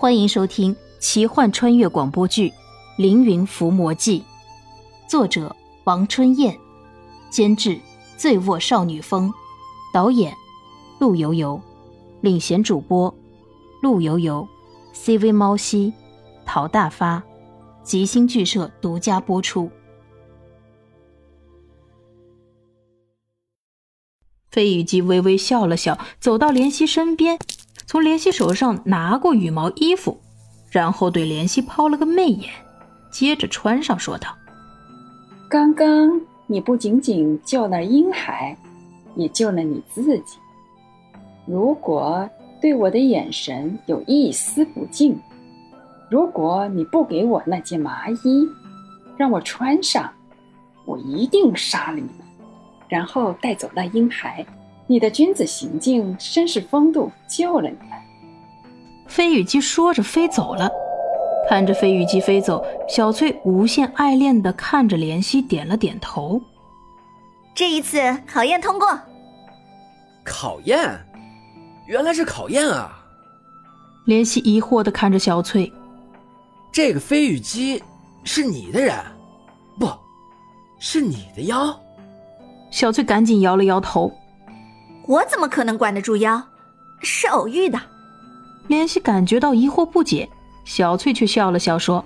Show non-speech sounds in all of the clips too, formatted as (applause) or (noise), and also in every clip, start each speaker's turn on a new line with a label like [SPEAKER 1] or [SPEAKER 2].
[SPEAKER 1] 欢迎收听奇幻穿越广播剧《凌云伏魔记》，作者王春燕，监制醉卧少女风，导演陆游游，领衔主播陆游游，CV 猫西，陶大发，吉星剧社独家播出。飞羽姬微微笑了笑，走到莲溪身边。从莲溪手上拿过羽毛衣服，然后对莲溪抛了个媚眼，接着穿上，说道：“
[SPEAKER 2] 刚刚你不仅仅救了婴孩，也救了你自己。如果对我的眼神有一丝不敬，如果你不给我那件麻衣，让我穿上，我一定杀了你们，然后带走那婴孩。”你的君子行径、绅士风度救了你。
[SPEAKER 1] 飞羽姬说着飞走了，看着飞羽姬飞走，小翠无限爱恋的看着怜惜，点了点头。
[SPEAKER 3] 这一次考验通过。
[SPEAKER 4] 考验？原来是考验啊！
[SPEAKER 1] 怜惜疑惑的看着小翠。
[SPEAKER 4] 这个飞羽姬是你的人？不，是你的妖？
[SPEAKER 1] 小翠赶紧摇了摇头。
[SPEAKER 3] 我怎么可能管得住妖？是偶遇的。
[SPEAKER 1] 莲溪感觉到疑惑不解，小翠却笑了笑说：“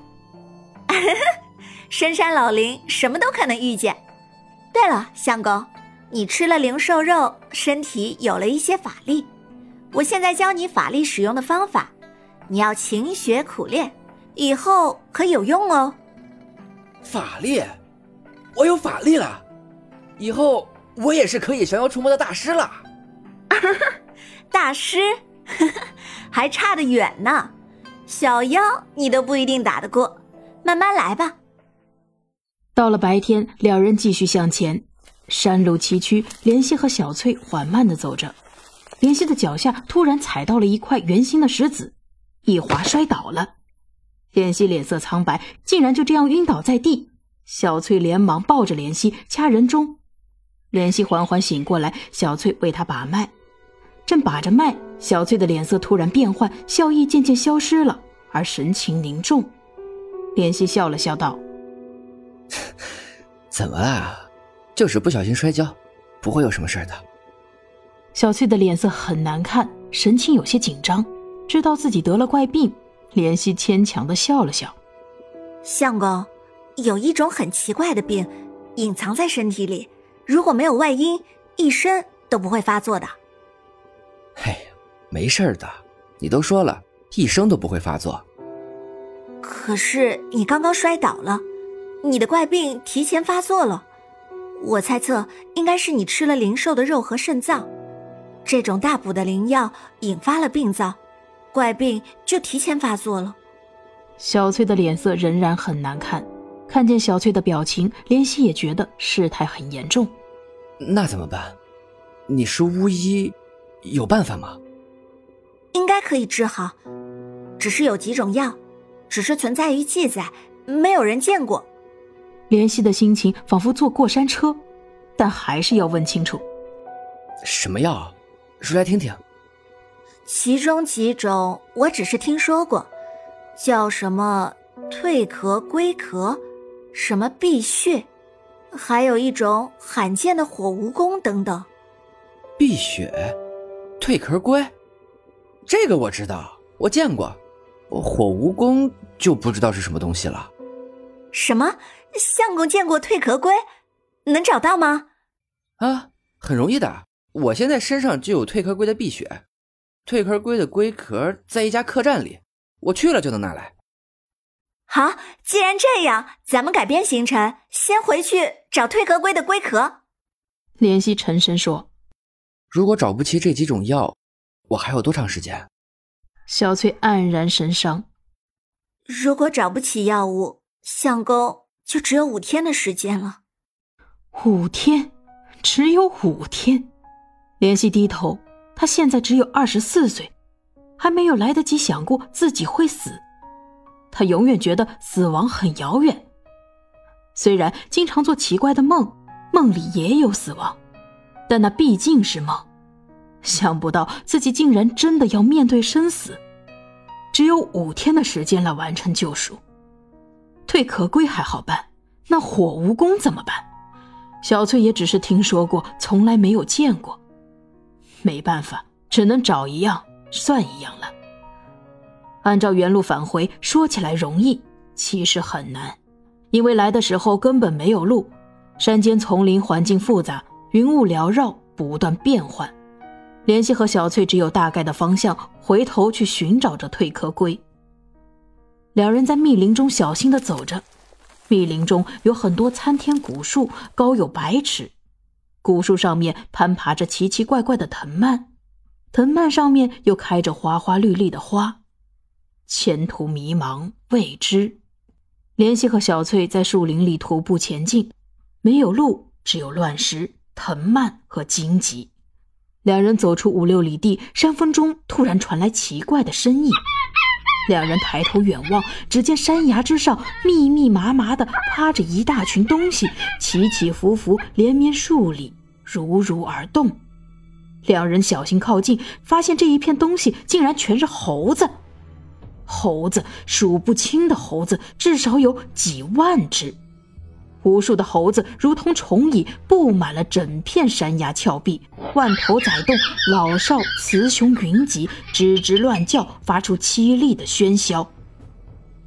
[SPEAKER 3] 深山老林，什么都可能遇见。对了，相公，你吃了灵兽肉，身体有了一些法力。我现在教你法力使用的方法，你要勤学苦练，以后可有用哦。”
[SPEAKER 4] 法力？我有法力了，以后我也是可以降妖除魔的大师了。(laughs)
[SPEAKER 3] 大师，(laughs) 还差得远呢。小妖你都不一定打得过，慢慢来吧。
[SPEAKER 1] 到了白天，两人继续向前。山路崎岖，莲溪和小翠缓慢的走着。莲溪的脚下突然踩到了一块圆形的石子，一滑摔倒了。莲溪脸色苍白，竟然就这样晕倒在地。小翠连忙抱着莲溪掐人中。莲溪缓缓醒过来，小翠为他把脉。正把着脉，小翠的脸色突然变幻，笑意渐渐消失了，而神情凝重。莲溪笑了笑道：“ (laughs)
[SPEAKER 5] 怎么了？就是不小心摔跤，不会有什么事的。”
[SPEAKER 1] 小翠的脸色很难看，神情有些紧张，知道自己得了怪病。莲溪牵强的笑了笑：“
[SPEAKER 3] 相公，有一种很奇怪的病，隐藏在身体里，如果没有外因，一生都不会发作的。”
[SPEAKER 5] 嘿，没事的，你都说了，一生都不会发作。
[SPEAKER 3] 可是你刚刚摔倒了，你的怪病提前发作了。我猜测应该是你吃了灵兽的肉和肾脏，这种大补的灵药引发了病灶，怪病就提前发作了。
[SPEAKER 1] 小翠的脸色仍然很难看，看见小翠的表情，莲希也觉得事态很严重。
[SPEAKER 5] 那怎么办？你是巫医。有办法吗？
[SPEAKER 3] 应该可以治好，只是有几种药，只是存在于记载，没有人见过。
[SPEAKER 1] 怜惜的心情仿佛坐过山车，但还是要问清楚。
[SPEAKER 5] 什么药？说来听听。
[SPEAKER 3] 其中几种我只是听说过，叫什么退壳龟壳，什么碧血，还有一种罕见的火蜈蚣等等。
[SPEAKER 5] 碧血。蜕壳龟，这个我知道，我见过。火蜈蚣就不知道是什么东西了。
[SPEAKER 3] 什么？相公见过蜕壳龟？能找到吗？
[SPEAKER 5] 啊，很容易的。我现在身上就有蜕壳龟的碧血，蜕壳龟的龟壳在一家客栈里，我去了就能拿来。
[SPEAKER 3] 好，既然这样，咱们改变行程，先回去找蜕壳龟的龟壳。
[SPEAKER 1] 怜惜沉声说。
[SPEAKER 5] 如果找不齐这几种药，我还有多长时间？
[SPEAKER 1] 小翠黯然神伤。
[SPEAKER 3] 如果找不起药物，相公就只有五天的时间了。
[SPEAKER 1] 五天，只有五天。怜惜低头，他现在只有二十四岁，还没有来得及想过自己会死。他永远觉得死亡很遥远，虽然经常做奇怪的梦，梦里也有死亡。但那毕竟是梦，想不到自己竟然真的要面对生死。只有五天的时间来完成救赎。退壳龟还好办，那火蜈蚣怎么办？小翠也只是听说过，从来没有见过。没办法，只能找一样算一样了。按照原路返回，说起来容易，其实很难，因为来的时候根本没有路，山间丛林环境复杂，云雾缭绕，不断变换。莲希和小翠只有大概的方向，回头去寻找着蜕壳龟。两人在密林中小心的走着。密林中有很多参天古树，高有百尺。古树上面攀爬着奇奇怪怪的藤蔓，藤蔓上面又开着花花绿绿的花。前途迷茫未知。莲希和小翠在树林里徒步前进，没有路，只有乱石、藤蔓和荆棘。两人走出五六里地，山峰中突然传来奇怪的声音。两人抬头远望，只见山崖之上密密麻麻的趴着一大群东西，起起伏伏，连绵数里，如如而动。两人小心靠近，发现这一片东西竟然全是猴子。猴子数不清的猴子，至少有几万只。无数的猴子如同虫蚁，布满了整片山崖峭壁，万头宰动，老少雌雄云集，吱吱乱叫，发出凄厉的喧嚣。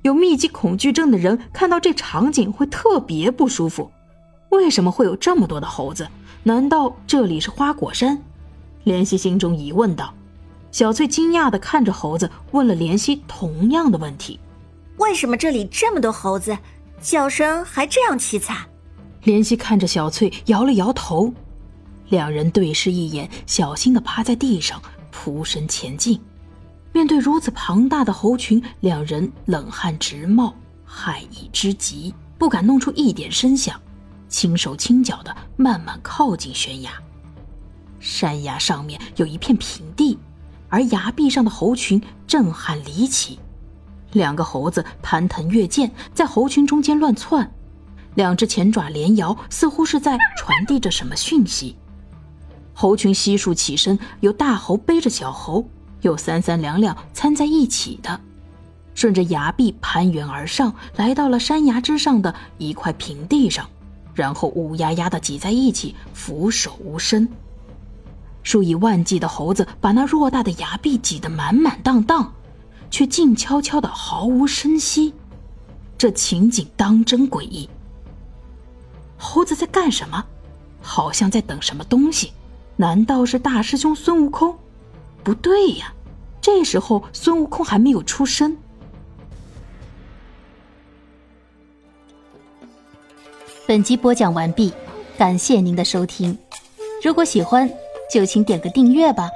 [SPEAKER 1] 有密集恐惧症的人看到这场景会特别不舒服。为什么会有这么多的猴子？难道这里是花果山？莲希心中疑问道。小翠惊讶地看着猴子，问了莲希同样的问题：
[SPEAKER 3] 为什么这里这么多猴子？叫声还这样凄惨，
[SPEAKER 1] 怜惜看着小翠，摇了摇头。两人对视一眼，小心的趴在地上，扑身前进。面对如此庞大的猴群，两人冷汗直冒，害意之极，不敢弄出一点声响，轻手轻脚的慢慢靠近悬崖。山崖上面有一片平地，而崖壁上的猴群震撼离奇。两个猴子攀藤越涧，在猴群中间乱窜，两只前爪连摇，似乎是在传递着什么讯息。猴群悉数起身，有大猴背着小猴，有三三两两掺在一起的，顺着崖壁攀援而上，来到了山崖之上的一块平地上，然后乌压压的挤在一起，俯首无声。数以万计的猴子把那偌大的崖壁挤得满满当当。却静悄悄的，毫无声息，这情景当真诡异。猴子在干什么？好像在等什么东西？难道是大师兄孙悟空？不对呀，这时候孙悟空还没有出生。
[SPEAKER 6] 本集播讲完毕，感谢您的收听。如果喜欢，就请点个订阅吧。